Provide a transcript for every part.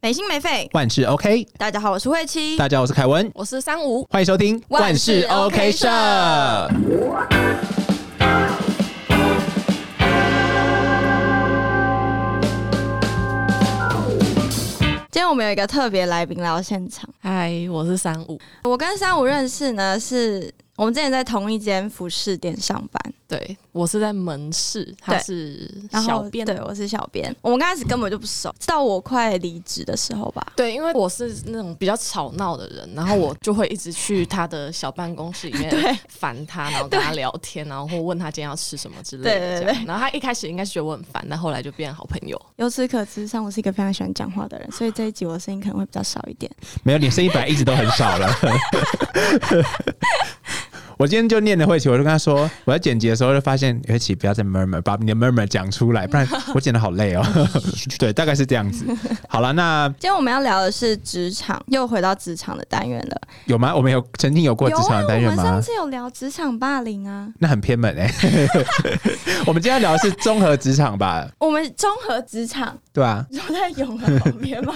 没心没肺。万事 OK，大家好，我是慧琪。大家好，我是凯文，我是三五，欢迎收听万事 OK 社今天我们有一个特别来宾来到现场。嗨，我是三五，我跟三五认识呢，是我们之前在同一间服饰店上班，对我是在门市，他是小编，对我是小编。我们刚开始根本就不熟，直到我快离职的时候吧。对，因为我是那种比较吵闹的人，然后我就会一直去他的小办公室里面 烦他，然后跟他聊天，然后或问他今天要吃什么之类的。对对对然后他一开始应该是觉得我很烦，但后来就变好朋友。由此可知，上我是一个非常喜欢讲话的人，所以这一集我的声音可能会比较少一点。没有，你声音本来一直都很少了。我今天就念了慧琪，我就跟他说，我在剪辑的时候就发现慧琪不要再 murmur，把你的 murmur 讲出来，不然 我剪的好累哦。对，大概是这样子。好了，那今天我们要聊的是职场，又回到职场的单元了。有吗？我们有曾经有过职场的单元吗我们上？次有聊职场霸凌啊。那很偏门哎、我们今天要聊的是综合职场吧？我们综合职场，对啊，你说在永恒旁边吗？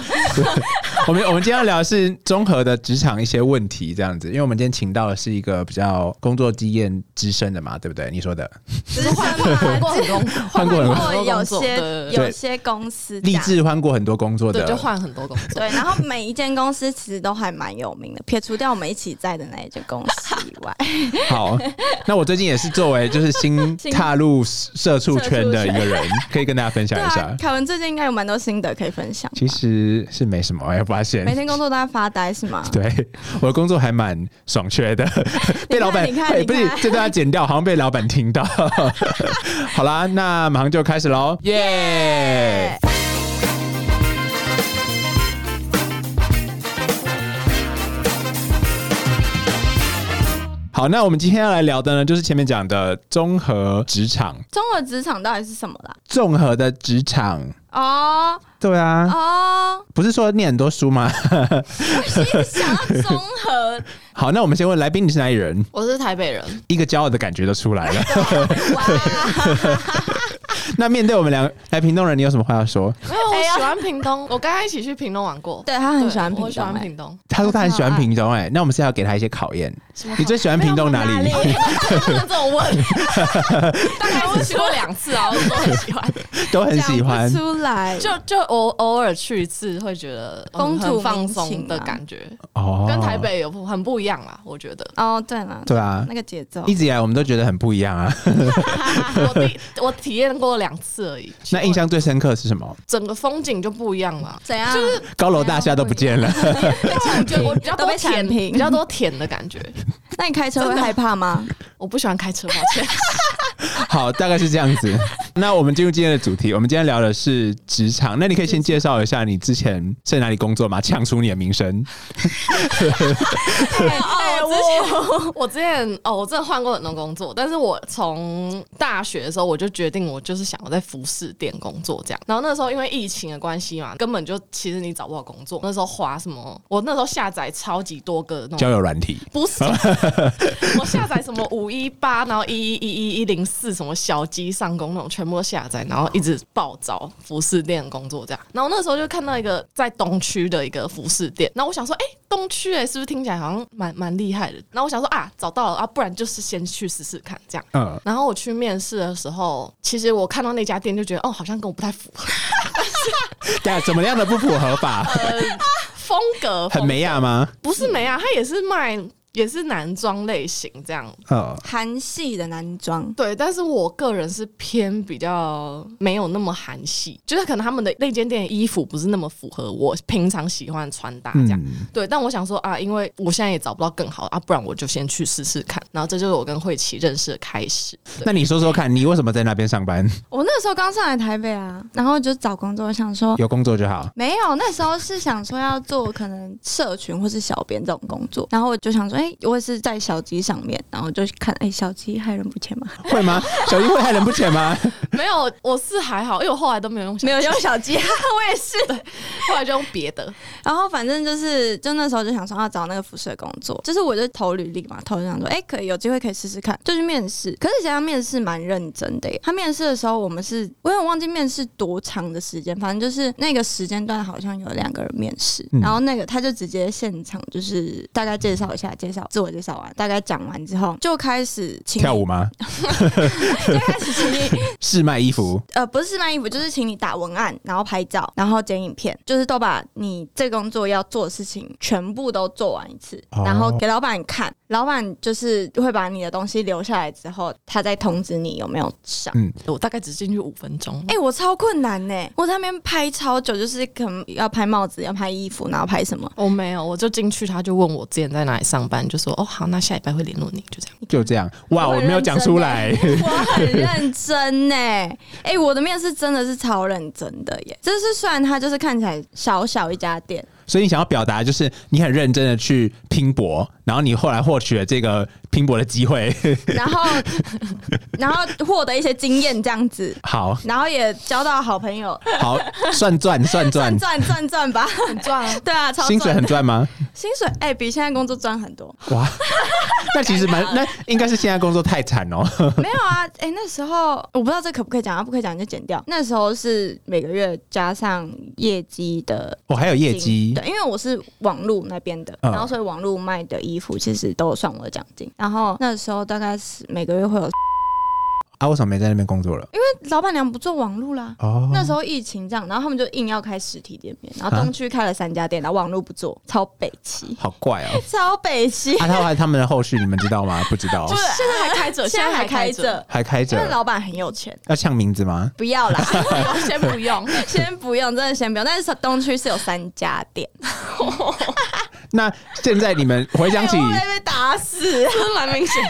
我们我们今天要聊的是综合的职场一些问题，这样子，因为我们今天请到的是一个比较工作经验资深的嘛，对不对？你说的，资深换换过很多，换过很多过有工作些有些公司这立志换过很多工作，的，就换很多工作。对，然后每一间公司其实都还蛮有名的，撇除掉我们一起在的那一间公司以外，好，那我最近也是作为就是新踏入社畜圈的一个人，可以跟大家分享一下，。凯文最近应该有蛮多心得可以分享。其实是没什么，我发现每天工作都在发呆是吗？对我的工作还蛮爽缺的，被老板你看哎不是这都要剪掉，好像被老板听到。好啦，那马上就开始喽，耶！好，那我们今天要来聊的呢，就是前面讲的综合职场，综合职场到底是什么啦？综合的职场。哦对啊，哦，不是说念很多书吗？我是想要综合，好，那我们先问来宾，你是哪里人？我是台北人，一个骄傲的感觉都出来了。哇，那面对我们两个来屏东人，你有什么话要说？没有，我喜欢屏东，我跟他一起去屏东玩过。对他很喜欢我喜屏东、欸，欢屏东。他说他很喜欢屏东、哎，那我们是要给他一些考验。你最喜欢屏东哪里？不能这种问，大概我去过两次啊，我都很喜欢。都很喜欢。出来，就就偶偶尔去一次，会觉得嗯风土放松的啊感觉，哦跟台北有很不一样啦。我觉得，哦，对了，对啊那，个节奏一直以来我们都觉得很不一样啊。我第我体验过两次而已。那印象最深刻是什么？整个风景就不一样了。怎样？就是高楼大厦都不见了。我觉得我 比较多甜，铲平比较多甜的感觉。那你开车会害怕吗？我不喜欢开车，抱歉。好，大概是这样子。那我们进入今天的主题，我们今天聊的是职场。那你可以先介绍一下你之前在哪里工作吗？呛出你的名声。哦，我之前我之前 哦，我真的换过很多工作，但是我从大学的时候我就决定，我就是想要在服饰店工作这样。然后那时候因为疫情的关系嘛，根本就其实你找不到工作。那时候花什么？我那时候下载超级多个那交，友软体，不是，我下载什么五一八，然后一一一一一零四什么小鸡上工那种，全部都下载，然后一直暴找服饰店工作这样。然后那时候就看到一个在东区的一个服饰店，然后我想说，哎、东区哎、是不是听起来好像蛮蛮厉害的？然后我想说啊，找到了啊，不然就是先去试试看这样。嗯，然后我去面试的时候，其实我看到那家店就觉得，哦，好像跟我不太符合 对啊，怎么样的不符合法？风格，很美亚吗？不是美雅，他也是卖也是男装类型这样。嗯，韩系的男装，对，但是我个人是偏比较没有那么韩系，就是可能他们的那间店的衣服不是那么符合我平常喜欢穿搭这样。嗯对，但我想说啊，因为我现在也找不到更好的啊，不然我就先去试试看。然后这就是我跟慧琪认识的开始。那你说说看，你为什么在那边上班？我那时候刚上来台北啊，然后就找工作，我想说。有工作就好。没有，那时候是想说要做可能社群或是小编这种工作，然后我就想说，哎、哎、我也是在小鸡上面，然后就看，哎、小鸡害人不浅吗，会吗？小鸡会害人不浅吗？没有，我是还好，因为我后来都没有用小，没有用小鸡，我也是。后来就用别的。然后反正就是，就那时候就想说要找那个辐射工作，就是我就投履历嘛，投就想说，哎、可以有机会可以试试看，就去面试。可是其实他面试蛮认真的耶，他面试的时候我们是，我有点忘记面试多长的时间，反正就是那个时间段好像有两个人面试，嗯然后那个他就直接现场就是大概介绍一下，介绍自我介绍完，大概讲完之后就开始请你跳舞，吗？就开始请你 试卖衣服？呃，不是试卖衣服，就是请你打文案，然后拍照，然后剪影片，就是都把你这工作要做的事情全部都做完一次，哦然后给老板看。老板就是会把你的东西留下来之后，他再通知你有没有上。嗯我大概只进去五分钟。哎、我超困难呢、我在那边拍超久，就是可能要拍帽子，要拍衣服，然后拍什么。我没有，我就进去，他就问我之前在哪里上班，就说哦好，那下礼拜会联络你，就这样。就这样。哇，我没有讲出来。我很认真呢，哎、我的面试真的是超认真的耶。就是虽然它就是看起来小小一家店，所以你想要表达就是你很认真的去拼搏，然后你后来获取了这个拼搏的机会。然后然后获得一些经验这样子，好然后也交到好朋友，好算赚 算赚赚，赚赚赚吧，很赚啊！对啊，超薪水很赚吗？薪水哎、比现在工作赚很多。哇，那其实蛮那应该是现在工作太惨哦。没有啊，哎、那时候我不知道这可不可以讲，啊，不可以讲就剪掉。那时候是每个月加上业绩的我还有业绩对，因为我是网路那边的，嗯然后所以网路卖的衣服其实都算我的奖金。然后那时候大概是每个月会有，啊，为什么没在那边工作了？因为老板娘不做网络啦。哦，那时候疫情这样，然后他们就硬要开实体店面，然后啊东区开了三家店，然后网络不做，超北齐，好怪哦。超北齐。啊，他后来他们的后续你们知道吗？不知道，现在还开着，现在还开着，着，还开因为着，老板很有钱。要呛名字吗？不要啦，先不用。先不用，真的先不用。但是东区是有三家店，那现在你们回想起被打死。蛮明显。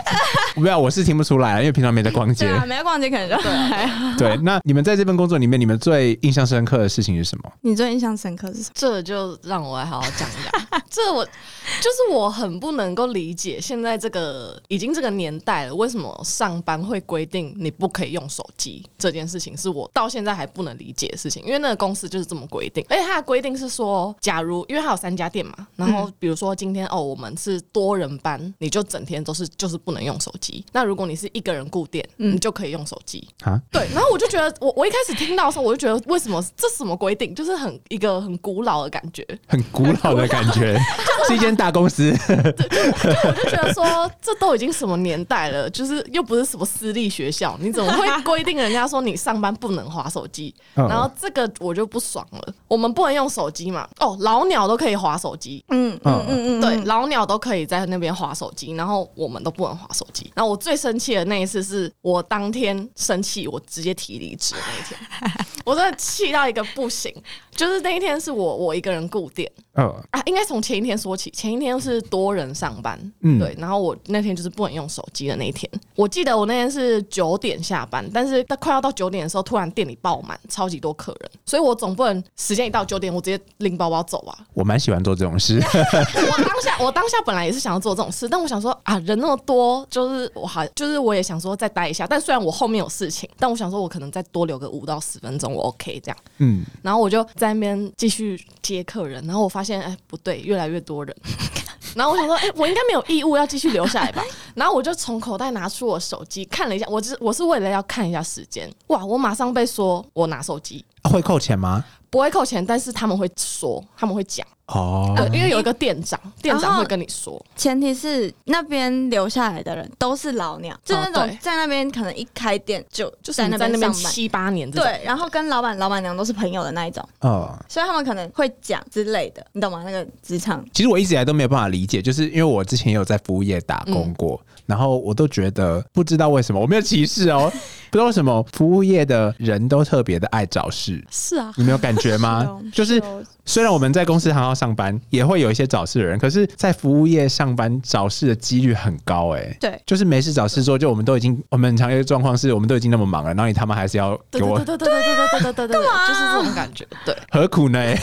不要，我是听不出来，因为平常没在逛街对。啊，没在逛街可能就还好。对，那你们在这份工作里面，你们最印象深刻的事情是什么？你最印象深刻是什么？这就让我来好好讲一讲。这我就是我很不能够理解，现在这个已经这个年代了，为什么上班会规定你不可以用手机这件事情，是我到现在还不能理解的事情。因为那个公司就是这么规定，而且它的规定是说，假如因为它有三家店嘛，然后比如说今天哦我们是多人班，你就整天都是就是不能用手机。那如果你是一个人固店，你就可以用手机。啊？对，然后我就觉得，我我一开始听到的时候，我就觉得为什么这什么规定，就是很一个很古老的感觉。很古老的感觉，是一间大公司。对我就觉得说，这都已经什么年代了，就是又不是什么私立学校，你怎么会规定人家说你上班不能划手机？嗯然后这个我就不爽了。我们不能用手机嘛？哦，老鸟都可以划手机，嗯嗯嗯嗯，对，老鸟都可以在那边划手机，然后我们都不能划手机。然后我最生气的那一次，是我当天生气，我直接提离职那一天，我真的气到一个不行。就是那一天是我我一个人顾店哦，啊，应该从前一天说起。前一天是多人上班，嗯对，然后我那天就是不能用手机的那一天。我记得我那天是九点下班，但是在快要到九点的时候，突然店里爆满，超级多客人，所以我总不能时间一到九点，我直接拎包包走啊。我蛮喜欢做这种事。我当下，我当下本来也是想要做这种事，但我想说啊，人那么多，就是我好就是我也想说再待一下。但虽然我后面有事情，但我想说我可能再多留个五到十分钟，我 OK 这样。嗯，然后我就在那边继续接客人，然后我发现哎不对，越来越多人。然后我想说，哎、我应该没有义务要继续留下来吧？然后我就从口袋拿出我手机看了一下，我只我是为了要看一下时间。哇，我马上被说我拿手机啊会扣钱吗？不会扣钱，但是他们会说，他们会讲，哦，对，因为有一个店长，店长会跟你说。前提是那边留下来的人都是老鸟，就那种在那边可能一开店就就是在那边上班。七八年，对，然后跟老板、老板娘都是朋友的那一种，哦，所以他们可能会讲之类的，你懂吗？那个职场，其实我一直以来都没有办法理解，就是因为我之前也有在服务业打工过，然后我都觉得不知道为什么我没有歧视哦，不知道为什么服务业的人都特别的爱找事，是啊，你没有感觉吗？就是哦虽然我们在公司行号上班，也会有一些找事的人，可是，在服务业上班找事的几率很高、哎，对就是没事找事做，就我们都已经，我们很常有一个状况是，我们都已经那么忙了，然后你他妈还是要给我对对对对对对对对对对对，就是这种感觉，对，何苦呢？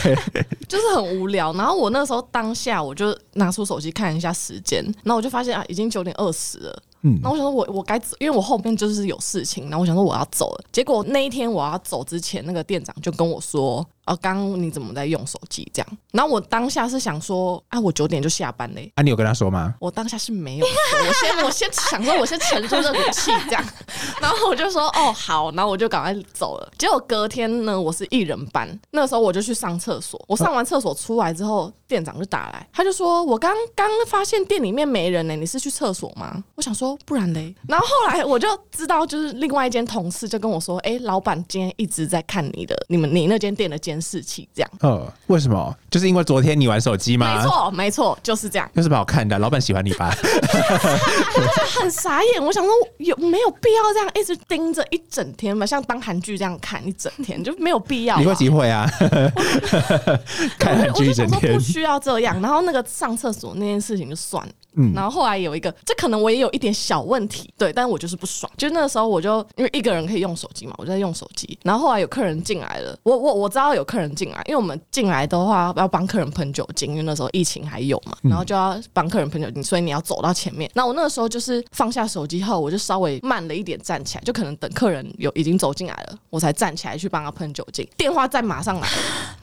就是很无聊。然后我那时候当下我就拿出手机看一下时间，然后我就发现啊，已经九点二十了。嗯那我想说我我该走，因为我后面就是有事情，然后我想说我要走了。结果那一天我要走之前，那个店长就跟我说：“哦，刚刚你怎么在用手机？”这样。然后我当下是想说：“啊，我九点就下班嘞。”啊，你有跟他说吗？我当下是没有说，我先我先想说，我先沉住这股气这样，然后我就说哦好，然后我就赶快走了。结果隔天呢，我是一人班，那时候我就去上厕所，我上完厕所出来之后，店长就打来，他就说我刚刚发现店里面没人呢，你是去厕所吗？我想说不然嘞，然后后来我就知道，就是另外一间同事就跟我说，哎、老板今天一直在看你的你们你那间店的监视器，这样。呃，为什么？就是因为昨天你玩手机吗？没，错，没错，就是这样。有什么好看的？老板喜欢你吧？很傻眼，我想说有没有必要这样一直盯着一整天嘛？像当韩剧这样看一整天就没有必要。你会机会啊？看韩剧一整天不，需要这样。然后那个上厕所那件事情就算了。嗯然后后来有一个，这可能我也有一点小问题，对，但是我就是不爽。就那个时候，我就因为一个人可以用手机嘛，我就在用手机。然后后来有客人进来了，我我我知道有客人进来，因为我们进来的话要帮客人喷酒精，因为那时候疫情还有嘛，然后就要帮客人喷酒精，所以你要走到前面。那我那个时候就是放下手机后，我就稍微慢了一点站起来，就可能等客人有已经走进来了，我才站起来去帮他喷酒精。电话再马上来了。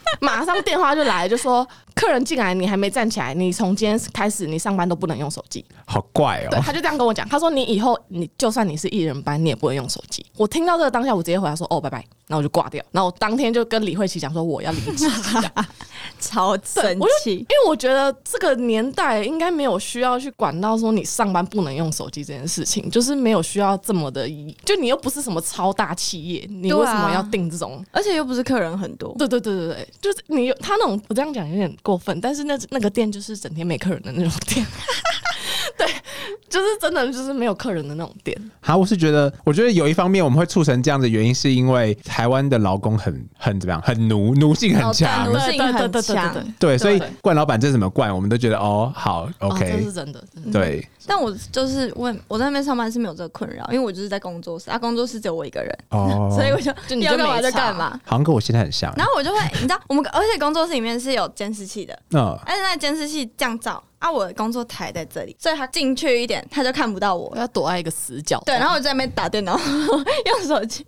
马上电话就来，就说客人进来，你还没站起来，你从今天开始，你上班都不能用手机。好怪哦对，哦。他就这样跟我讲，他说你以后你就算你是艺人班，你也不能用手机。我听到这个当下，我直接回答说哦，拜拜，然后我就挂掉。然后我当天就跟李慧琪讲说我要离职，超生我就气。因为我觉得这个年代应该没有需要去管到说你上班不能用手机这件事情，就是没有需要这么的，就你又不是什么超大企业，你为什么要定这种？而且又不是客人很多，对对对对对，就是你有他那种，我这样讲有点过分，但是那那个店就是整天没客人的那种店，对，就是真的就是没有客人的那种店。好，我是觉得，我觉得有一方面我们会促成这样的原因，是因为台湾的劳工很很怎么样，很奴，奴性很强。哦对奴性很强。对，所以对冠老板这怎么冠，我们都觉得哦，好哦，这，OK，这是真的，真的。对，但我就是问我在那边上班是没有这个困扰，因为我就是在工作室，啊，工作室只有我一个人，哦，所以我就就你就要干嘛没就干嘛。好像跟我现在很像。然后我就会，你知道，我们而且工作室里面是有监视器的，嗯，而且那监视器降噪啊，我的工作台在这里，所以他进去一点他就看不到我我。要躲在一个死角。对，然后我在那边打电脑，用手机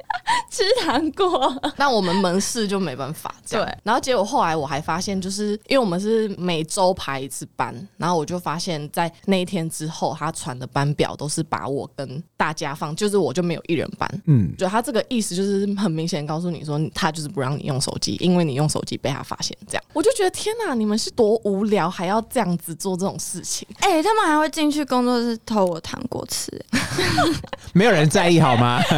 吃糖果。那我们门市就没办法这样。对然后结果后来我还发现，就是因为我们是每周排一次班，然后我就发现，在那一天之后，他传的班表都是把我跟大家放，就是我就没有一人班。嗯，就他这个意思就是很明显告诉你说，他就是不让你用手机，因为你用手机被他发现。这样，我就觉得天哪，你们是多无聊，还要这样子做这种事情。哎、他们还会进去工作室偷我糖果吃、没有人在意好吗？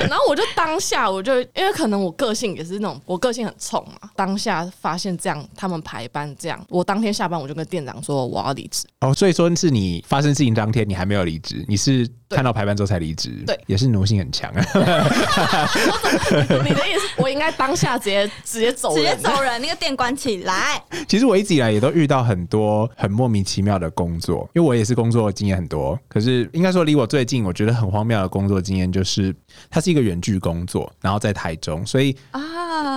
然后我就当下我就因为可能我个性也是那种我个性很冲嘛，当下发现这样他们排班这样，我当天下班我就跟店长说我要离职。哦，所以说是你发生事情当天你还没有离职，你是看到排班之后才离职，对也是奴性很强啊。你的意思我应该当下直接直接走直，接走人，那个店关起来。其实我一直以来也都遇到很多很莫名其妙的工作，因为我也是工作经验很多。可是应该说离我最近，我觉得很荒谬的工作经验就是，它是一个远距工作，然后在台中，所以啊，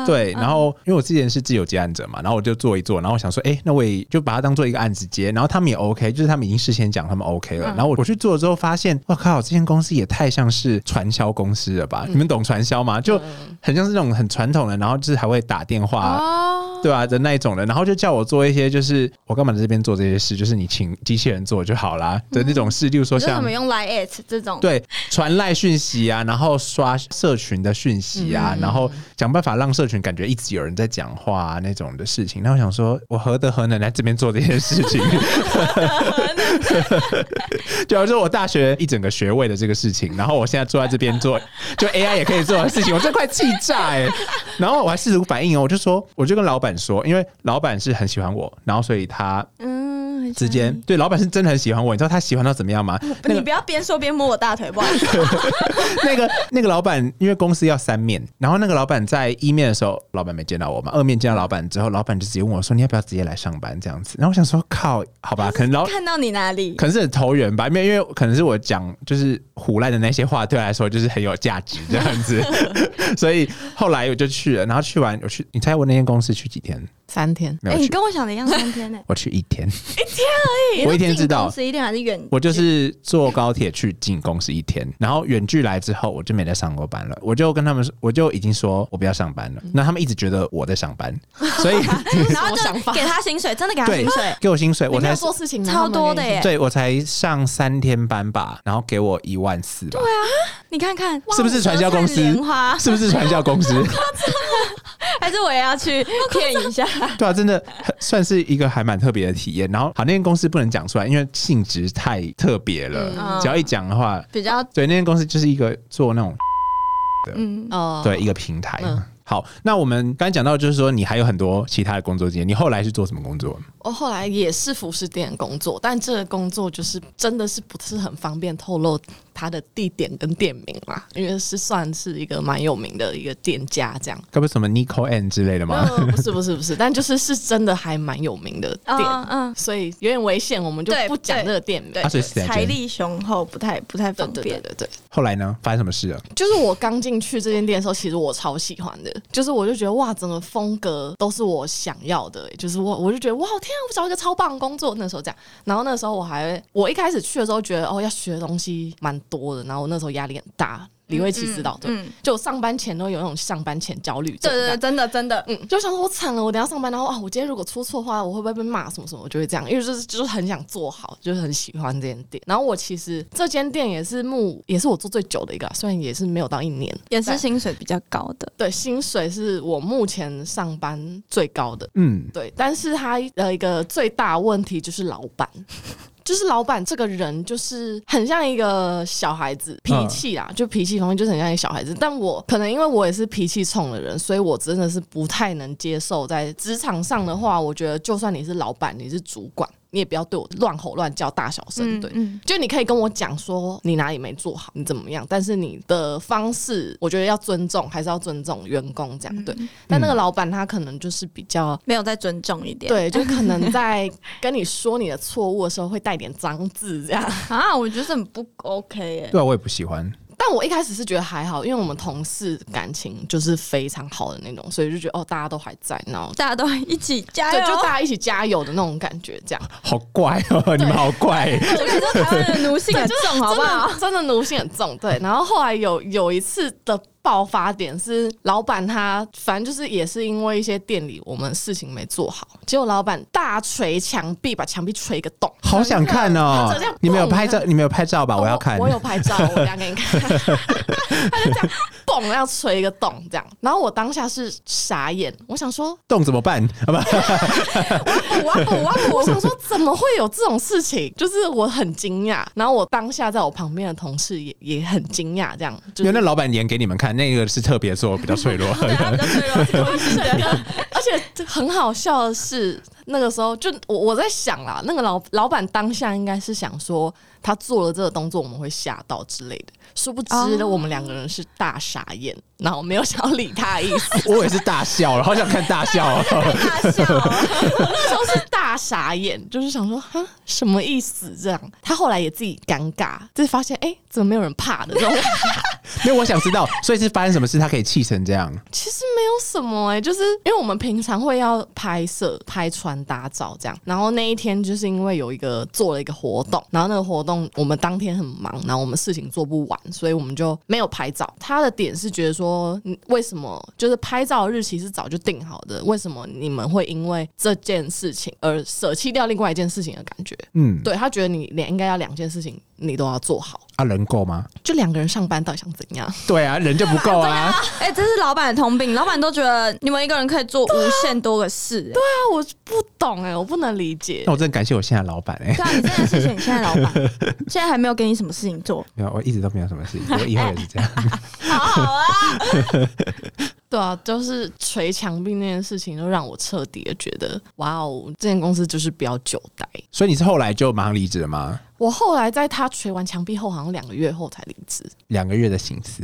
对，然后因为我之前是自由接案者嘛，然后我就做一做，然后我想说，哎、那我也就把它当做一个案子接，然后他们也 OK，就是他们已经事先讲他们 OK 了，然后我我去做了之后发现，我靠，这间公司也太像是传销公司了吧？你们懂传销吗？就很像是那种很传统的，然后就是还会打电话。哦，对啊的那一种的，然后就叫我做一些，就是我干嘛在这边做这些事，就是你请机器人做就好啦的那种事，例如说像你说怎么用 Line at 这种？对，传赖讯息啊，然后刷社群的讯息啊，然后想办法让社群感觉一直有人在讲话啊那种的事情。然后我想说，我何德何能来这边做这些事情？就好像我大学一整个学位的这个事情，然后我现在坐在这边做，就 AI 也可以做的事情，我真快气炸哎！然后我还试图反应哦，我就说，我就跟老板说，因为老板是很喜欢我，然后所以他嗯，会直接对老板是真的很喜欢我，你知道他喜欢到怎么样吗？那个你不要边说边摸我大腿，不好意思。那个那个老板，因为公司要三面，然后那个老板在一面的时候，老板没见到我嘛，二面见到老板之后，老板就直接问我说：“你要不要直接来上班？”这样子，然后我想说：“靠，好吧，可能老看到你哪里？可能是很投缘吧，因为因为可能是我讲就是胡乱的那些话，对他来说就是很有价值这样子，所以后来我就去了，然后去完我去，你猜我那间公司去几天？三天，哎、你跟我想的一样，三天呢、我去一天，你我一天知道是近公司一天还是远？我就是坐高铁去进公司一天，然后远距来之后，我就没再上过班了。我就跟他们说，我就已经说我不要上班了。那他们一直觉得我在上班，所以然后就给他薪水，真的给他对薪水，给我薪水，我才做事情超多的耶对我才上三天班吧，然后给我一万四吧，你看看是不是传销公司是不是传销公司？还是我也要去骗一下？对啊，真的很算是一个还蛮特别的体验。然后好，那间公司不能讲出来，因为性质太特别了，嗯只要一讲的话，比较对，那间公司就是一个做那种嗯，哦，对一个平台。嗯好，那我们刚才讲到，就是说你还有很多其他的工作经验，你后来是做什么工作？我后来也是服饰店工作，但这个工作就是真的是不是很方便透露它的地点跟店名嘛，因为是算是一个蛮有名的一个店家这样。该不是什么 Nico N 之类的吗？呃，不是不是不是，但就是是真的还蛮有名的店，嗯嗯，所以有点危险，我们就不讲这个店名。对啊所以是财力雄厚，不太不太对方便。对对对对，后来呢？发生什么事了？就是我刚进去这间店的时候，其实我超喜欢的，就是我就觉得哇，整个风格都是我想要的，就是我我就觉得哇，天啊，我找一个超棒的工作，那时候这样。然后那时候我还，我一开始去的时候觉得哦，要学的东西蛮多的，然后我那时候压力很大。李慧琪知道，对，嗯，就上班前都有那种上班前焦虑症，对对对，真的真的，嗯，就想说我惨了，我等下上班，然后啊，我今天如果出错的话，我会不会被骂什么什么？我就会这样，因为就是就是很想做好，就是很喜欢这间店。然后我其实这间店也是木也是我做最久的一个啊，虽然也是没有到一年，也是薪水比较高的。对薪水是我目前上班最高的，嗯，对，但是他的一个最大问题就是老板。就是老板这个人，就是很像一个小孩子，脾气啊，就脾气方面就是很像一个小孩子。但我可能因为我也是脾气冲的人，所以我真的是不太能接受在职场上的话，我觉得就算你是老板，你是主管，你也不要对我乱吼乱叫、大小声。对，嗯，就你可以跟我讲说你哪里没做好，你怎么样，但是你的方式，我觉得要尊重，还是要尊重员工这样。对，但那个老板他可能就是比较。没有再尊重一点。对，就可能 在跟你说你的错误的时候，会带点脏字这样。啊，我觉得很不 OK 耶。对啊，我也不喜欢。但我一开始是觉得还好，因为我们同事感情就是非常好的那种，所以就觉得哦，大家都还在，然后大家都一起加对，油！就大家一起加油的那种感觉，这样。好怪哦，你们好怪。我感觉台湾的奴性很重，好不好？真的奴性很重，对。然后后来有有一次的爆发点是，老板他反正就是也是因为一些店里我们事情没做好，结果老板大锤墙壁，把墙壁锤一个洞。好想看哦！你没有拍照？你没有拍照吧？我要看。我有拍照，我等下给你看。他就这样嘣，要锤一个洞这样。然后我当下是傻眼，我想说，洞怎么办？好吧，我要补，我要补。我想说，怎么会有这种事情？就是我很惊讶。然后我当下在我旁边的同事也也很惊讶，这样。就是因为那老板演给你们看，那个是特别做，比较脆弱。对啊，比较脆弱，而且这很好笑的是，那个时候就我我在想啦，那个老老板当下应该是想说，他做了这个动作我们会吓到之类的，殊不知我们两个人是大傻眼，然后没有想要理他的意思，我也是大笑了，好想看大笑哦。大笑。那时候是大傻眼，就是想说哈什么意思这样？他后来也自己尴尬，就是发现哎、怎么没有人怕的这种。因为我想知道，所以是发生什么事，他可以气成这样？其实没有什么哎、就是因为我们平常会要拍摄、拍穿搭照这样，然后那一天就是因为有一个做了一个活动，然后那个活动我们当天很忙，然后我们事情做不完，所以我们就没有拍照。他的点是觉得说，嗯为什么就是拍照日期是早就定好的，为什么你们会因为这件事情而舍弃掉另外一件事情的感觉？嗯，对他觉得你两应该要两件事情你都要做好，啊，人够吗？就两个人上班到底想怎样？对啊，人就不够啊。哎、这是老板的通病，老板都觉得你们一个人可以做无限多个事、哎对啊，我不懂哎、我不能理解那。我真的感谢我现在老板哎、对啊，你真的谢谢你现在老板，现在还没有给你什么事情做，没有，我一直都没有什么事情，我以后也是这样。好 好啊。对啊，就是捶墙壁那件事情，就让我彻底的觉得，哇哦，这间公司就是不要久待。所以你是后来就马上离职了吗？我后来在他捶完墙壁后，好像两个月后才离职。两个月的心思，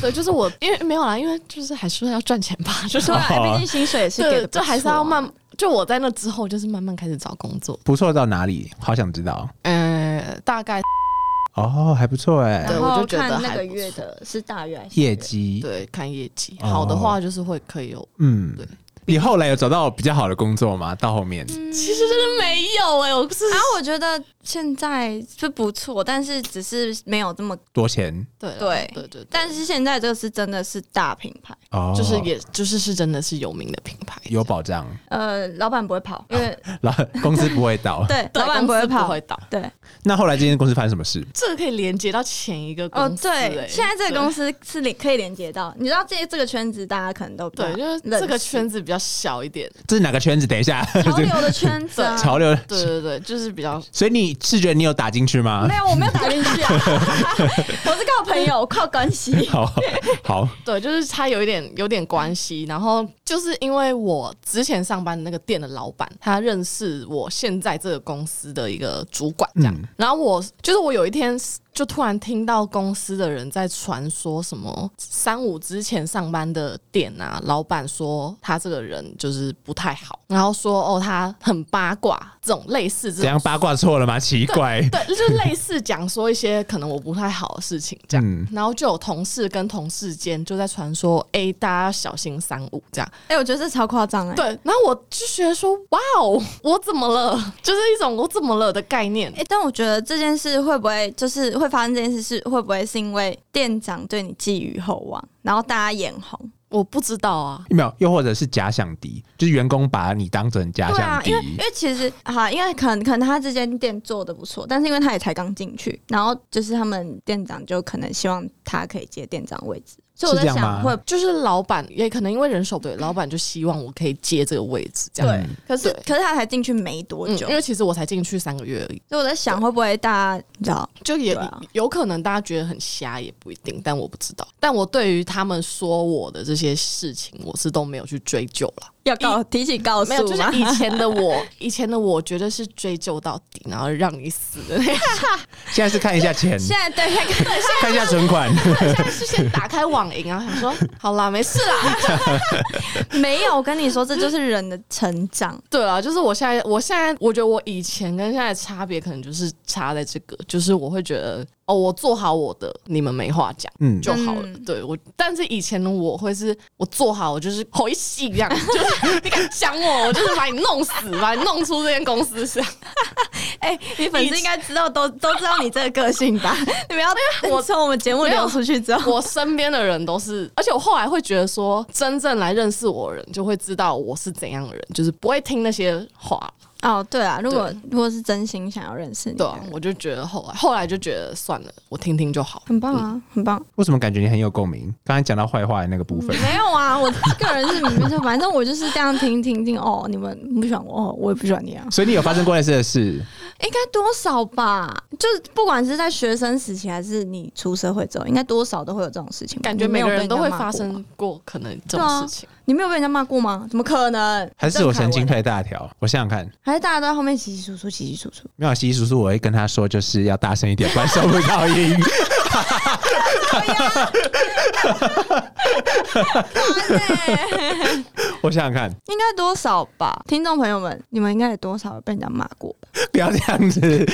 对，就是我，因为没有啦，因为就是还是要赚钱吧，就是毕竟薪水也是给就还是要慢。就我在那之后，就是慢慢开始找工作。不错到哪里？好想知道。呃，大概哦，还不错哎、对然后我就觉得看那个月的是大月还是业绩，对看业绩哦好的话，就是会可以有。嗯对，你后来有找到比较好的工作吗？到后面，其实真的没有哎、我是然后我觉得现在是不错，但是只是没有这么，多钱。对对。对对，但是现在这个是真的是大品牌，哦，就是也就是是真的是有名的品牌，有保障，呃，老板不会跑，因为 老公司不会倒。对对老板不会跑不，会倒。对，那后来今天公司发生什么事？这个可以连接到前一个哦公司、欸，对，现在这个公司司是连可以连接到，你知道这这个圈子大家可能都比较对，就是这个圈子比较小一点。这是哪个圈子？等一下，潮流的圈子啊，潮流。对对对，就是比较所以你是觉得你有打进去吗没？有，我没有打进去啊，我是靠朋友，靠关系。好好，对，就是他有一点有点关系。然后就是因为我之前上班的那个店的老板，他认识我现在这个公司的一个主管，这样。嗯然后我就是我有一天就突然听到公司的人在传说什么三五之前上班的店啊，老板说他这个人就是不太好，然后说哦他很八卦，这种类似这种怎样八卦错了吗？奇怪，对，就是类似讲说一些可能我不太好的事情这样，嗯然后就有同事跟同事间就在传说，哎、大家要小心三五这样。哎、我觉得这超夸张哎。对，然后我就觉得说，哇哦，我怎么了？就是一种我怎么了的概念。哎、但我觉得这件事会不会就是会发生这件事是会不会是因为店长对你寄予厚望，然后大家眼红？我不知道啊，没有，又或者是假想敌，就是员工把你当成假对啊想，敌因为因为其实哈，因为可能可能他这间店做的不错，但是因为他也才刚进去，然后就是他们店长就可能希望他可以接店长位置，所以我在是这样吗想会就是老板也可能因为人手不对，老板就希望我可以接这个位置这样。对，可是可是他才进去没多嗯，久，因为其实我才进去三个月而已，所以我在想会不会大家你知道就也、啊有可能大家觉得很瞎，也不一定，但我不知道。但我对于他们说我的这些事情，我是都没有去追究了。要告提起告诉没有，就是？以前的我，以前的我绝对是追究到底，然后让你死的那种。现在是看一下钱，现在对看看看一下存款。现在是先打开网银啊，想说好啦，没事啦。没有，我跟你说，这就是人的成长。对啊，就是我现在，我现在我觉得我以前跟现在的差别，可能就是差在这个，就是我会觉得哦，我做好我的，你们没话讲。嗯，就好了，嗯对我，但是以前的我会是我做好，我就是回戏这样，就是你敢讲我，我就是把你弄死，把你弄出这间公司上。哎、你粉丝应该知道，都都知道你这个个性吧？你们要我从我们节目流出去之后，我身边的人都是，而且我后来会觉得说，真正来认识我的人就会知道我是怎样的人，就是不会听那些话。哦，对啊，如果如果是真心想要认识你，，对啊我就觉得后来后来就觉得算了，我听听就好。很棒啊，很棒。为什么感觉你很有共鸣？刚才讲到坏话的那个部分，没有啊，我个人是明明就反正我就是这样听听听哦，你们不喜欢我，哦，我也不喜欢你啊，所以你有发生过类似的事？应该多少吧？就是不管是在学生时期还是你出社会之后，应该多少都会有这种事情。感觉没有每个人都会发生过可能这种事情。你没有被人家骂过吗？怎么可能？还是我神经太大条？我想想看，还是大家都在后面稀稀疏疏、稀稀疏疏？没有稀稀疏疏，我会跟他说，就是要大声一点，不然收不到音。我想想看，应该多少吧？听众朋友们，你们应该有多少被人家骂过吧？不要这样子。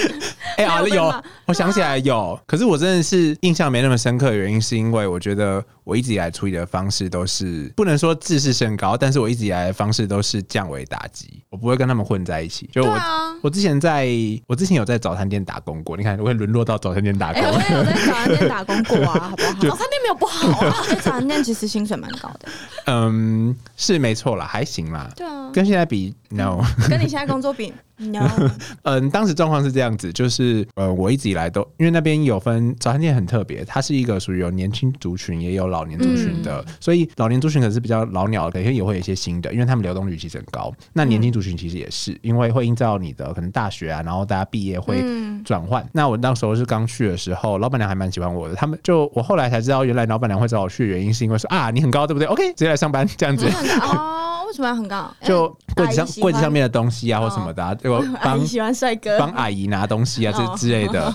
哎、啊，有我想起来有，可是我真的是印象没那么深刻的原因，是因为我觉得我一直以来处理的方式都是不能说自视甚高，但是我一直以来的方式都是降维打击，我不会跟他们混在一起。就我、啊。我之前在我之前有在早餐店打工过，你看我会沦落到早餐店打工。哎、我也有在早餐店打工过啊，好不好？早餐店没有不好啊，在 早餐店其实薪水蛮高的。嗯，是没错啦，还行啦。对啊，跟现在比，no。跟你现在工作比，no。嗯，当时状况是这样子，就是呃，我一直以来都因为那边有分早餐店很特别，它是一个属于有年轻族群也有老年族群的，所以老年族群可能是比较老鸟的，可能也会有一些新的，因为他们流动率其实很高。那年轻族群其实也是，因为会依照你的可能大学啊，然后大家毕业会。嗯，转换。那我那时候是刚去的时候，老板娘还蛮喜欢我的。他们就我后来才知道，原来老板娘会找我去的原因是因为说啊，你很高，对不对？OK，直接来上班这样子。什么要很高？就柜子上柜子上面的东西啊，或什么的、啊，就 阿帮姨喜欢帅哥，帮阿姨拿东西啊，哦这之类的。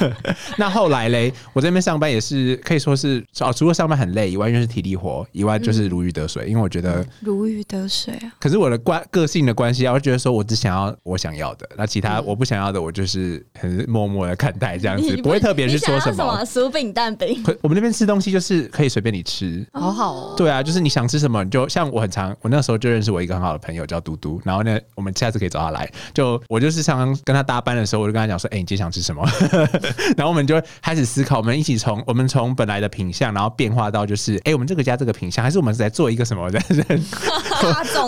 那后来嘞，我这边上班也是可以说是哦，除了上班很累以外，因为是体力活以外，就是如鱼得水。因为我觉得，如鱼得水啊。可是我的关个性的关系啊，我觉得说我只想要我想要的，那其嗯他我不想要的，我就是很默默的看待这样子，不会特别去说什么。薯饼蛋饼，我们那边吃东西就是可以随便你吃，好好哦。对啊，就是你想吃什么，你就像我很常，我那时候就认识我一个很好的朋友叫嘟嘟，然后呢，我们下次可以找他来。就我就是常常跟他搭班的时候，我就跟他讲说，哎、你今天想吃什么？然后我们就开始思考，我们一起从我们从本来的品相，然后变化到就是，哎、我们这个家这个品相，还是我们是在做一个什么的？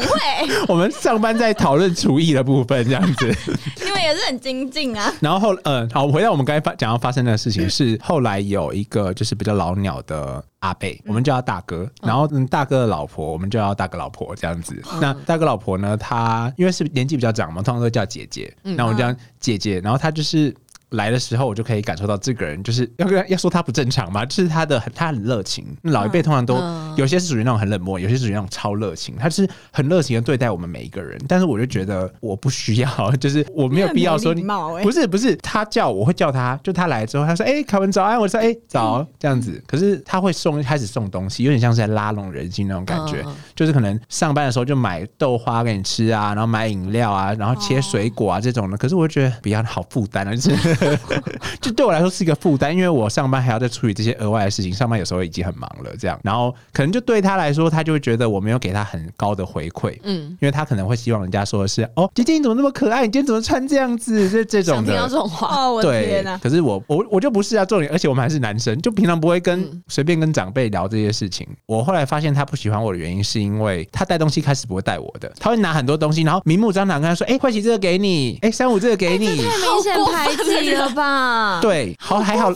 会，我们上班在讨论厨艺的部分这样子。你们也是很精进啊。然后后嗯，好，回到我们刚才发讲要发生的事情 是，后来有一个就是比较老鸟的阿贝，我们叫他大哥，然后嗯大哥的老婆，我们就叫大哥老婆这样子。那大哥老婆呢，她因为是年纪比较长嘛，通常都叫姐姐，那我们叫姐姐，然后她就是。来的时候，我就可以感受到这个人就是要跟要说他不正常嘛，就是他的很他很热情。老一辈通常都、嗯有些是属于那种很冷漠，有些是属于那种超热情。他是很热情的对待我们每一个人，但是我就觉得我不需要，就是我没有必要说 不是不是，他叫我会叫他，就他来之后，他说：“哎、凯文早安。”我说：“哎、早。”这样子。可是他会送开始送东西，有点像是在拉拢人心那种感觉，就是可能上班的时候就买豆花给你吃啊，然后买饮料啊，然后切水果啊这种的。可是我就觉得比较好负担啊，就是 就对我来说是一个负担，因为我上班还要再处理这些额外的事情，上班有时候已经很忙了，这样，然后可能就对他来说，他就会觉得我没有给他很高的回馈，嗯，因为他可能会希望人家说的是：“哦，姐姐你怎么那么可爱？你今天怎么穿这样子？”这这种想听到的这。种话，哦，我天哪，！可是我我我就不是啊，重点，而且我们还是男生，就平常不会跟嗯随便跟长辈聊这些事情。我后来发现他不喜欢我的原因，是因为他带东西开始不会带我的，他会拿很多东西，然后明目张胆跟他说：“哎、慧琪这个给你，哎、三五这个给你。太明显排挤了吧？，对，好还好，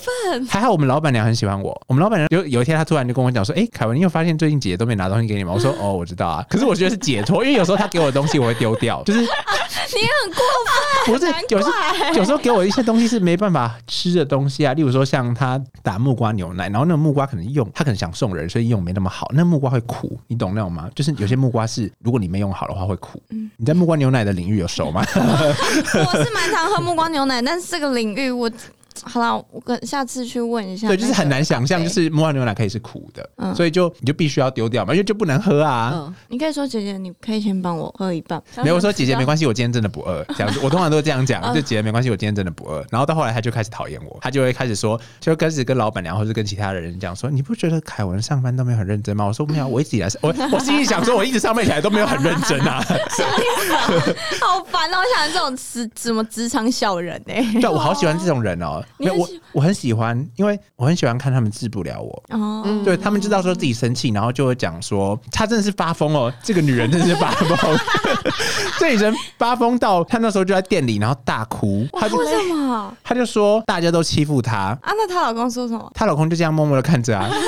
还好我们老板娘很喜欢我。我们老板娘有有一天，她突然就跟我讲说：“哎、凯文，你有发现最近姐姐都没拿东西给你吗？”我说：“哦，我知道啊。”可是我觉得是解脱，因为有时候她给我的东西我会丢掉，就是你很过分不是难有时怪有时候给我一些东西是没办法吃的东西啊，例如说像他打木瓜牛奶，然后那个木瓜可能用他可能想送人，所以用没那么好，那木瓜会苦，你懂那种吗？就是有些木瓜是如果你没用好的话会苦。你在木瓜牛奶的领域有熟吗？我是蛮常喝木瓜牛奶，但是这个领域我。好啦，我跟下次去问一下。对，就是很难想象，就是木瓜牛奶可以是苦的，嗯所以就你就必须要丢掉嘛，因为就不能喝啊。嗯，你可以说姐姐，你可以先帮我喝一半。没有我说姐姐没关系，我今天真的不饿，这样子，我通常都是这样讲，嗯就姐姐没关系，我今天真的不饿。然后到后来他就开始讨厌我，他就会开始说，就开始跟老板娘或者跟其他的人讲说，你不觉得凯文上班都没有很认真吗？我说没有，我一直以来是我 我心里想说，我一直上班起来都没有很认真啊。好烦哦！我想这种职什么职场小人哎、对，我好喜欢这种人哦，没有我很喜我很喜欢，因为我很喜欢看他们治不了我。哦，嗯对他们知道说自己生气，然后就会讲说，她真的是发疯哦，这个女人真的是发疯，这女人发疯到她那时候就在店里，然后大哭，她就为什么她就说大家都欺负她，啊？那她老公说什么？她老公就这样默默的看着啊。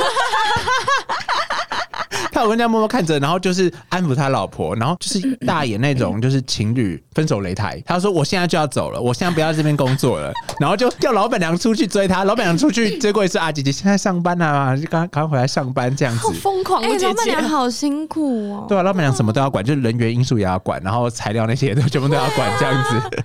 她老公这样默默看着，然后就是安抚他老婆，然后就是大演那种就是情侣分手擂台。他说：“我现在就要走了，我现在不要在这边工作了。”然后就叫老板娘出去追他。老板娘出去追过一次啊，姐姐现在上班啊，就赶赶快回来上班这样子好。疯狂哎、的姐姐老板娘，好辛苦哦。对啊，老板娘什么都要管，就是人员因素也要管，然后材料那些都全部都要管这样子。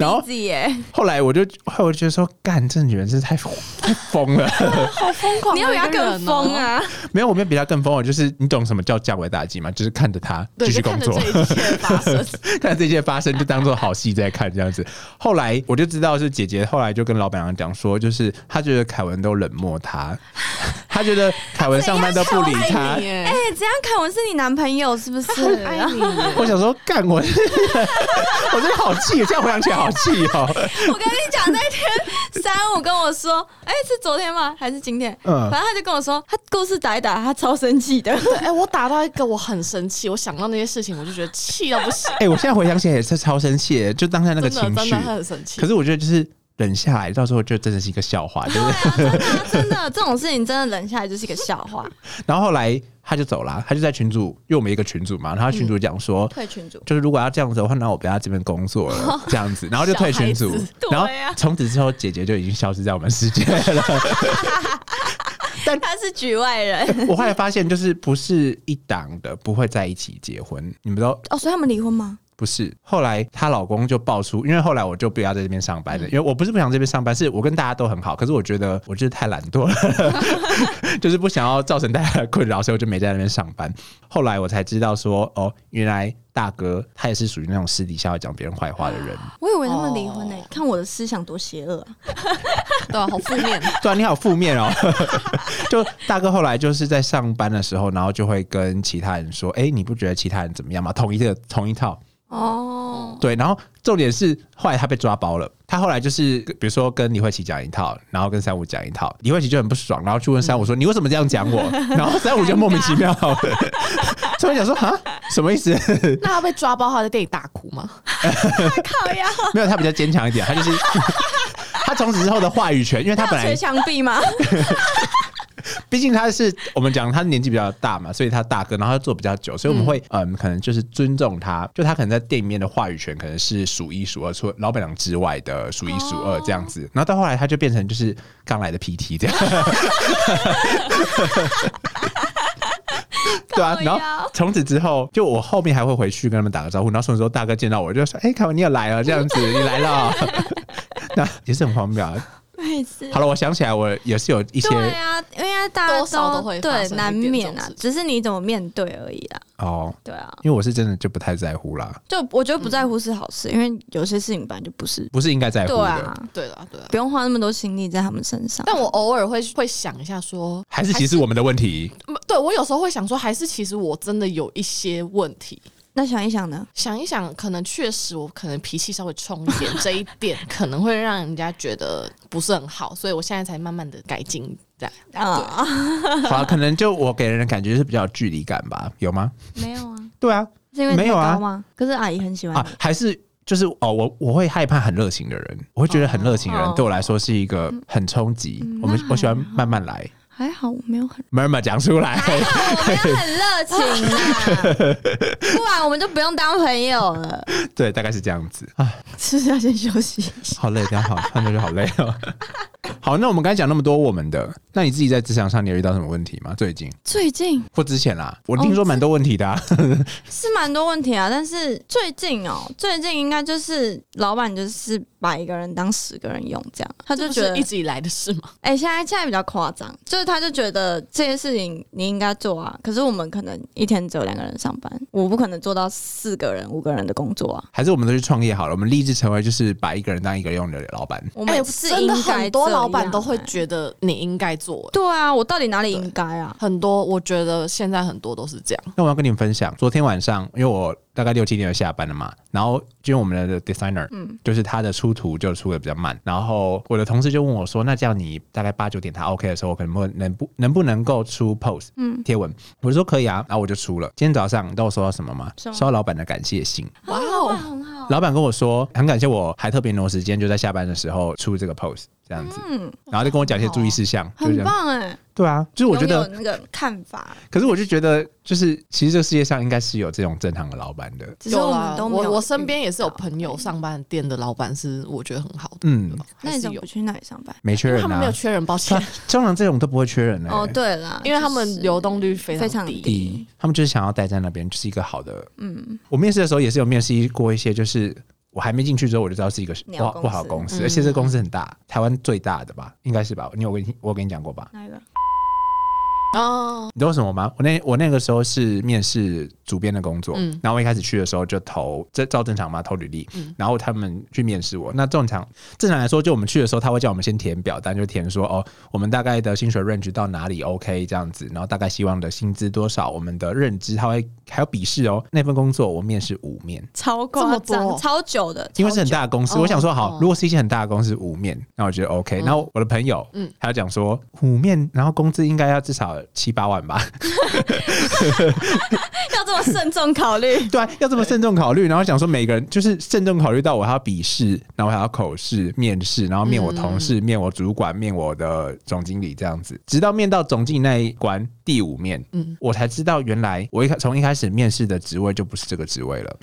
然后自己耶，后来我就后来我就觉得说，干这女人真是太太疯了。好疯狂，你要比她更疯！啊！没有，我没有比她更疯，我就是你懂什么叫降维打击吗？就是看着他继对，续工作 看着这。一切发生，看这些发生，就当做好戏在看这样子。后来我就知道是姐姐，后来就跟老板娘讲说，就是她觉得凯文都冷漠她，她觉得凯文上班都不理她哎、耶，这样凯文是你男朋友是不是？爱你，我想说，干我，我真的好气，这样回想起来好气哦。我跟你讲，那天三五跟我说，哎、是昨天吗？还是今天？嗯反正他就跟我说，他故事打一打，他超生气的。对，哎，我打到一个我很生气，我想到那些事情，我就觉得气到不行，哎、我现在回想起来也是超生气的，就当下那个情绪真的。很生气可。是我觉得就是忍下来，到时候就真的是一个笑话，对不对？真的真的这种事情真的忍下来就是一个笑话。然后后来他就走了，他就在群主，因为我们一个群主嘛，然后他群主讲说。退群主，就是如果要这样子的话，那我不要这边工作了，这样子，然后就退群组小孩子，然后从此之后，姐姐就已经消失在我们世界了。他是局外人 我后来发现，就是不是一档的不会在一起结婚，你们知道哦，所以他们离婚吗？不是？后来她老公就爆出，因为后来我就不要在这边上班了，因为我不是不想这边上班，是我跟大家都很好，可是我觉得我就是太懒惰了，就是不想要造成大家的困扰，所以我就没在那边上班。后来我才知道说，哦，原来大哥他也是属于那种私底下会讲别人坏话的人。我以为他们离婚呢、看我的思想多邪恶啊！对啊，好负面。对啊，你好负面哦。就大哥后来就是在上班的时候，然后就会跟其他人说：“哎、你不觉得其他人怎么样吗？同一个同一套。”哦，对，然后重点是后来他被抓包了。他后来就是比如说跟李慧琪讲一套，然后跟三五讲一套，李慧琪就很不爽，然后去问三五说：“你为什么这样讲我？” 然后三五就莫名其妙的，所以讲说：“啊，什么意思？” 那他被抓包，他在店里大哭吗？靠呀！没有，他比较坚强一点，他就是 他从此之后的话语权，因为他本来捶墙壁吗？毕竟他是我们讲他年纪比较大嘛，所以他大哥，然后他做比较久，所以我们会嗯可能就是尊重他，就他可能在店里面的话语权可能是数一数二，除了老板娘之外的数一数二这样子。然后到后来他就变成就是刚来的 PT 这样。对啊，然后从此之后，就我后面还会回去跟他们打个招呼，然后什么时候大哥见到我就说：“哎、凯文你也来了，这样子你来了。” 那也是很荒谬啊。好了，我想起来，我也是有一些对啊，因为大家多少都会发生对一点难免啊这种事，只是你怎么面对而已啦。哦，对啊，因为我是真的就不太在乎啦，就我觉得不在乎是好事，因为有些事情本来就不是。不是应该在乎的。对啊，对啦，对啦。不用花那么多心力在他们身上。但我偶尔会会想一下说，还是其实我们的问题，嗯对我有时候会想说，还是其实我真的有一些问题。那想一想呢？想一想，可能确实我可能脾气稍微冲一点，这一点可能会让人家觉得不是很好，所以我现在才慢慢的改进。在啊，好啊，可能就我给人的感觉是比较有距离感吧，有吗？没有啊，对啊，是因为没有啊太高吗？可是阿姨很喜欢啊，还是就是哦，我我会害怕很热情的人，我会觉得很热情的人哦对我来说是一个很冲击。我们我喜欢慢慢来还好我没有很，，murmur 讲出来。我没有很热情啊，不然我们就不用当朋友了。对，大概是这样子啊，是不是要先休息一下？好累，大家好，看着就好累哦。好，那我们刚才讲那么多我们的，那你自己在职场上你有遇到什么问题吗？最近最近或之前啦，我听说蛮多问题的、啊。是蛮多问题啊，但是最近哦，最近应该就是老板就是把一个人当十个人用，这样他就这觉得一直以来的事吗？哎、现在现在比较夸张，就是他就觉得这些事情你应该做啊，可是我们可能一天只有两个人上班，我不可能做到四个人、五个人的工作啊。还是我们都去创业好了，我们立志成为就是把一个人当一个人用的老板。我哎、们是真的应该很多老板都会哎觉得你应该做、对啊，我到底哪里应该啊？很多我觉得现在很多都是这样。那我要跟你们分享，昨天晚上，因为我大概六七点就下班了嘛，然后因为我们的 designer，嗯，就是他的出图就出的比较慢，然后我的同事就问我说，那这样你大概八九点他 OK 的时候，我可能不能不能不能够出 post 嗯贴文？我就说可以啊，然后我就出了。今天早上你知道我收到什么吗？收到老板的感谢信。哇哇，哦，很好。老板跟我说，很感谢我还特别挪时间，就在下班的时候出这个 post 这样子，嗯，然后就跟我讲一些注意事项，就很这样。棒哎、对啊，就是我觉得，那个看法，可是我就觉得，就是其实这个世界上应该是有这种正常的老板的。只是我们都我我身边也是有朋友上班店的老板是我觉得很好的，嗯，那你怎么不，去那里上班？没缺人啊他们没有，缺人，抱歉他，通常这种都不会缺人的、哦，对啦，因为他就是们流动率非常低。低，他们就是想要待在那边，就是一个好的。嗯，我面试的时候也是有面试过一些，就是我还没进去之后我就知道是一个不好公司不好的公司，嗯而且这公司很大，台湾最大的吧，应该是吧？你有跟你我跟你讲过吧？哪一个？哦，你知道为什么吗？我那我那个时候是面试主编的工作，嗯。然后我一开始去的时候就投这照正常嘛，投履历，嗯。然后他们去面试我。那正常正常来说，就我们去的时候，他会叫我们先填表单，就填说哦，我们大概的薪水 range 到哪里 OK 这样子，然后大概希望的薪资多少，我们的认知，他会还有笔试哦。那份工作我面试五面，超这么夸张，超久的，因为是很大的公司，哦我想说好哦，如果是一些很大的公司五面，那我觉得 OK。嗯。然后我的朋友，嗯。嗯，他就讲说五面，然后工资应该要至少个七八万吧。要这么慎重考虑。对啊，要这么慎重考虑，然后想说每个人就是慎重考虑到我还要笔试，然后还要口试、面试，然后面我同事、面我主管、面我的总经理这样子，直到面到总经理那一关第五面，嗯，我才知道原来我一开从一开始面试的职位就不是这个职位了，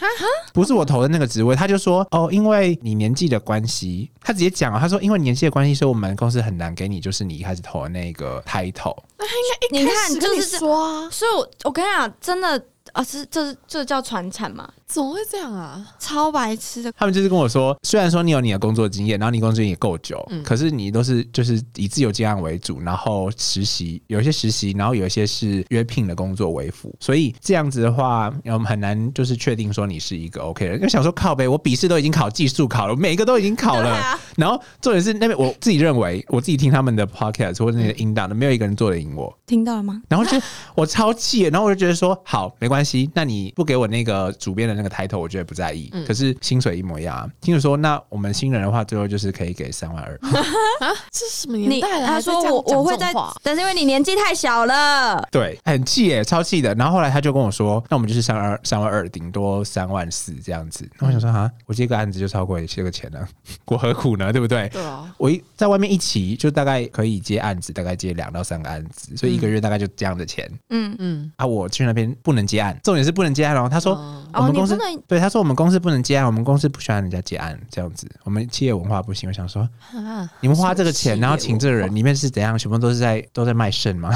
不是我投的那个职位。他就说哦，因为你年纪的关系，他直接讲啊，他说因为年纪的关系，所以我们公司很难给你就是你一开始投的那个 title。那应该你看就是这说啊，所以我，我跟你讲，真的啊，是这是这叫传产嘛，怎么会这样啊？超白痴的。他们就是跟我说，虽然说你有你的工作经验，然后你工作经验也够久，可是你都是就是以自由接案为主，然后实习有一些实习，然后有一些是约聘的工作为辅，所以这样子的话，我们很难就是确定说你是一个 OK 的人。就想说靠呗，我笔试都已经考技术考了，每一个都已经考了，啊然后重点是那边我自己认为，我自己听他们的 podcast 或者那个音档的，没有一个人做得赢我。听到了吗？然后就我超气，然后我就觉得说，好，没关系，那你不给我那个主编的那个 title，我觉得不在意。可是薪水一模一样啊。听着说，那我们新人的话，最后就是可以给三万二。啊，这是什么年你代了？他说我我会在，但是因为你年纪太小了，对，很气耶，超气的。然后后来他就跟我说，那我们就是三万二，三万二，顶多三万四这样子。那我想说，哈，我接个案子就超过这个钱了，我何苦呢？对不对？对啊，我一在外面一起就大概可以接案子，大概接两到三个案子，所以一个月大概就这样的钱。嗯，嗯，啊，我去那边不能接案，重点是不能接案然后。他说、哦我们公对他说我们公司不能接案，我们公司不喜欢人家接案这样子，我们企业文化不行。我想说，啊，你们花这个钱，然后请这个人，里面是怎样？全部都是在都在卖肾吗？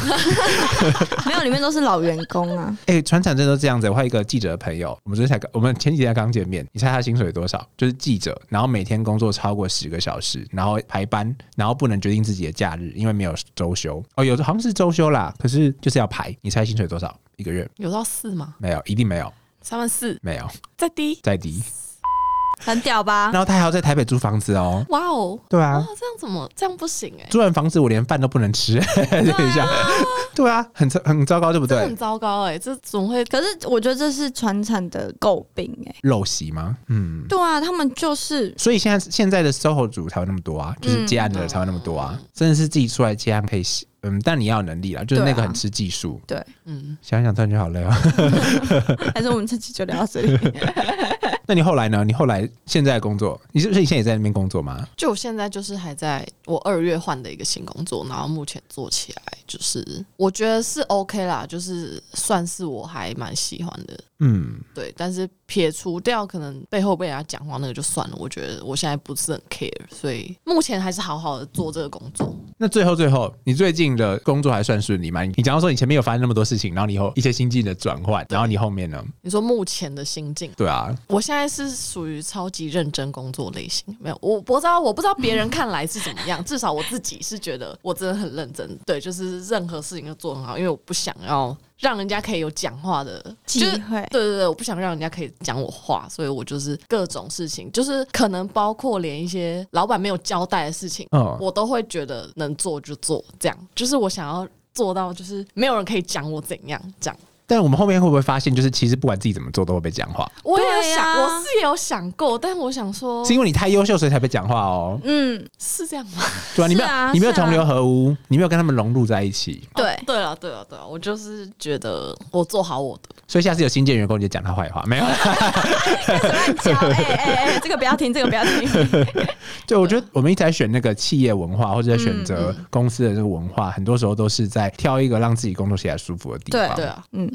没有，里面都是老员工啊。哎、船厂真的都这样子。我还有一个记者的朋友，我们昨天才刚，我们前几天才刚见面，你猜他薪水多少？就是记者，然后每天工作超过十个小时，然后排班，然后不能决定自己的假日，因为没有周休。哦，有的好像是周休啦，可是就是要排。你猜薪水多少一个月？有到四吗？没有，一定没有，三万四，没有，再低，再低。很屌吧？然后他还要在台北租房子哦。哇哦，对啊哇，，这样怎么这样不行哎？租完房子我连饭都不能吃，等一下，对啊，很糟很糟糕，对不对很？糟糕哎，这怎么会？可是我觉得这是传产的诟病哎、陋习吗？嗯。对啊，他们就是所以现在现在的 SOHO 组才会那么多啊，就是接案的才会那么多啊，真的是自己出来接案可以，嗯，但你要有能力啦，就是那个很吃技术。对，嗯，想想突然就好累啊。还是我们这期就聊到这里。那你后来呢？你后来现在的工作，你是不是你现在也在那边工作吗？就我现在就是还在我二月换的一个新工作，然后目前做起来就是我觉得是 OK 啦，就是算是我还蛮喜欢的，嗯，对。但是撇除掉可能背后被人家讲话那个就算了，我觉得我现在不是很 care，所以目前还是好好的做这个工作。那最后最后，你最近的工作还算顺利吗？你讲到说你前面有发生那么多事情，然后你以后一些心境的转换，然后你后面呢？你说目前的心境，对啊，我现在是属于超级认真工作类型，没有，我不知道，我不知道别人看来是怎么样，至少我自己是觉得我真的很认真，对，就是任何事情都做得很好，因为我不想要让人家可以有讲话的机就是会对对对，我不想让人家可以讲我话，所以我就是各种事情，就是可能包括连一些老板没有交代的事情，嗯。我都会觉得能做就做，这样。就是我想要做到，就是没有人可以讲我怎样这样。但我们后面会不会发现，就是其实不管自己怎么做，都会被讲话，我也有想，啊我是也有想过，但我想说是因为你太优秀，所以才被讲话哦。嗯，是这样吗？对啊，你没有、啊你没有同流合污，你没有跟他们融入在一起，对哦对了，对了，对了，我就是觉得我做好我的，所以下次有新进员工你就讲他坏话，没有啦。乱讲，哎哎哎，这个不要听，这个不要听。对，我觉得我们一直在选那个企业文化，或者在选择公司的这个文化，很多时候都是在挑一个让自己工作起来舒服的地方。对啊，嗯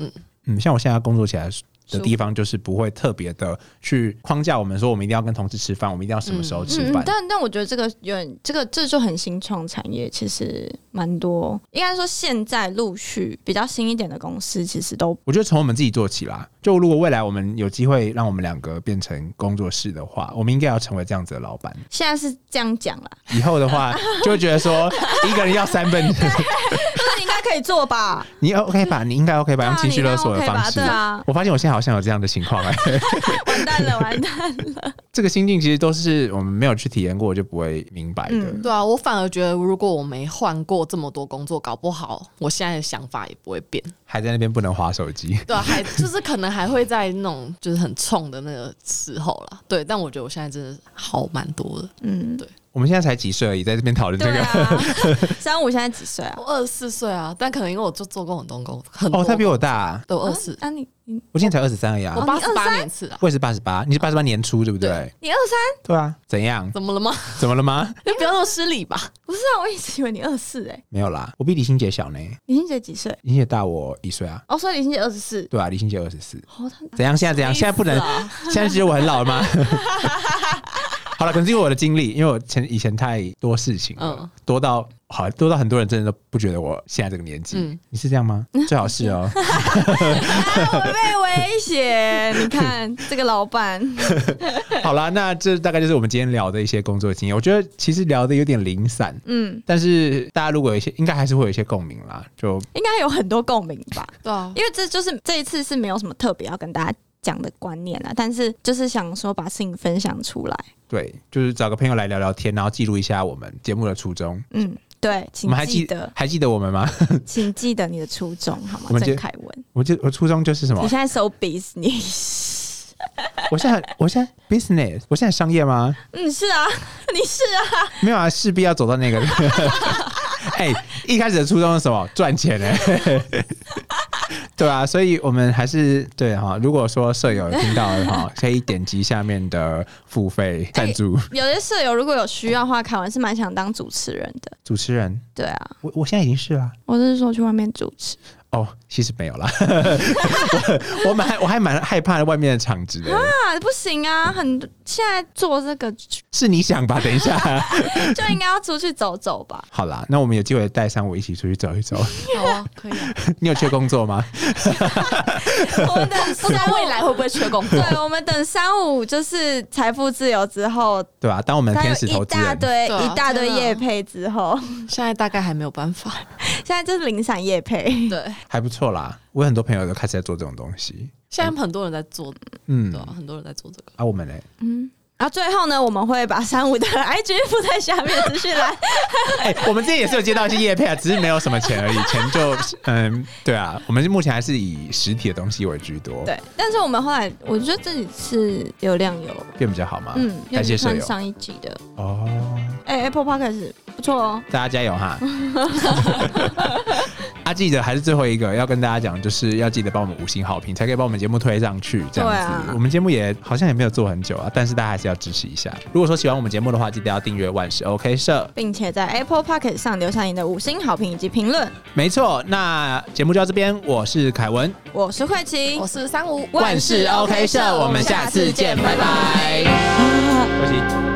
嗯，像我现在工作起来的地方，就是不会特别的去框架我们说，我们一定要跟同事吃饭，我们一定要什么时候吃嗯，饭。但但我觉得这个有点，这个这就很新创产业，其实蛮多。应该说现在陆续比较新一点的公司，其实都我觉得从我们自己做起啦。就如果未来我们有机会让我们两个变成工作室的话，我们应该要成为这样子的老板。现在是这样讲啦。以后的话，就会觉得说一个人要三份，应该可以做吧？你 OK 吧？你应该 OK 吧？用情绪勒索的方式对。啊，我发现我现在好像有这样的情况哎、完蛋了，完蛋了。这个心境其实都是我们没有去体验过就不会明白的。嗯对啊，我反而觉得如果我没换过这么多工作，搞不好我现在的想法也不会变。还在那边不能划手机。对啊，还就是可能还会在那种就是很冲的那个时候啦。对，但我觉得我现在真的好蛮多的。嗯，我们现在才几岁而已，在这边讨论这个。对啊，三五现在几岁啊？我二十四岁啊，但可能因为我就做过很多工，很多哦，他比我大，都二十，啊，你你我今年才二十三而已啊我。八十你八年次啊，我也是八十八，你是八十八年初对不对对？你二三？对啊，怎样？怎么了吗？怎么了吗？你不要那么失礼吧。不是啊，我一直以为你二四哎。没有啦，我比李心姐小呢，李心姐几岁？李心姐大我一岁啊。哦，所以李心姐二十四。对啊，李心姐二十四。哦，他怎样？现在怎样？现在不能现在觉得我很老了吗？好了，可能是因为我的经历，因为我前以前太多事情了，嗯多到好多到很多人真的都不觉得我现在这个年纪。嗯你是这样吗？最好是哦。啊，我被威胁。你看这个老板，好啦，那这大概就是我们今天聊的一些工作经验。我觉得其实聊的有点零散，嗯，但是大家如果有一些，应该还是会有一些共鸣啦。就应该有很多共鸣吧？对啊，因为这就是这一次是没有什么特别要跟大家讲的观念啊，但是就是想说把事情分享出来。对，就是找个朋友来聊聊天，然后记录一下我们节目的初衷。嗯，对，我请记记得，还记得我们吗？请记得你的初衷好吗郑凯文，我就我初衷就是什么你？现在收 business，我现在我现在 business，我现在商业吗？嗯，是啊，你是啊，没有啊，势必要走到那个。哎、一开始的初衷是什么？赚钱哎、对啊，所以我们还是对哈。如果说舍友听到的话，可以点击下面的付费赞助、有些舍友如果有需要的话，凯文是蛮想当主持人的。主持人。对啊，我我现在已经是了。我是说去外面主持哦，其实没有啦，我我蛮我还蛮害怕外面的场子的，啊，不行啊，很现在做这个是你想吧？等一下，就应该要出去走走吧。好啦，那我们有机会带上我一起出去走一走。好啊，可以啊。你有缺工作吗？我们等不知道未来会不会缺工作？对，我们等三五就是财富自由之后，对吧、当我们天使投一大，堆啊一大堆天啊业配之后，现在大概还没有办法。现在就是零散业配。对，还不错啦。我有很多朋友都开始在做这种东西。现在很多人在做，嗯对，啊，很多人在做这个。啊，我们嘞，嗯，然后最后呢，我们会把三五的 IG 附在下面资讯栏。哎、我们之前也是有接到一些叶配啊，只是没有什么钱而已，钱就嗯，对啊，我们目前还是以实体的东西为居多，，对，但是我们后来我觉得这几次流量有，变比较好嘛。嗯，感谢上上一集的。哦，哎、a p p l e Podcast 不错哦。大家加油哈！啊，记得还是最后一个要跟大家讲，就是要记得帮我们五星好评，才可以把我们节目推上去。这样子，啊我们节目也好像也没有做很久啊，但是大家还是要支持一下。如果说喜欢我们节目的话，记得要订阅万事 OK 社。并且在 Apple p o c k e t 上留下你的五星好评以及评论。没错，那节目就到这边，我是凯文，我是慧琪我，是三五万事 OK 社，我们下次见，拜拜。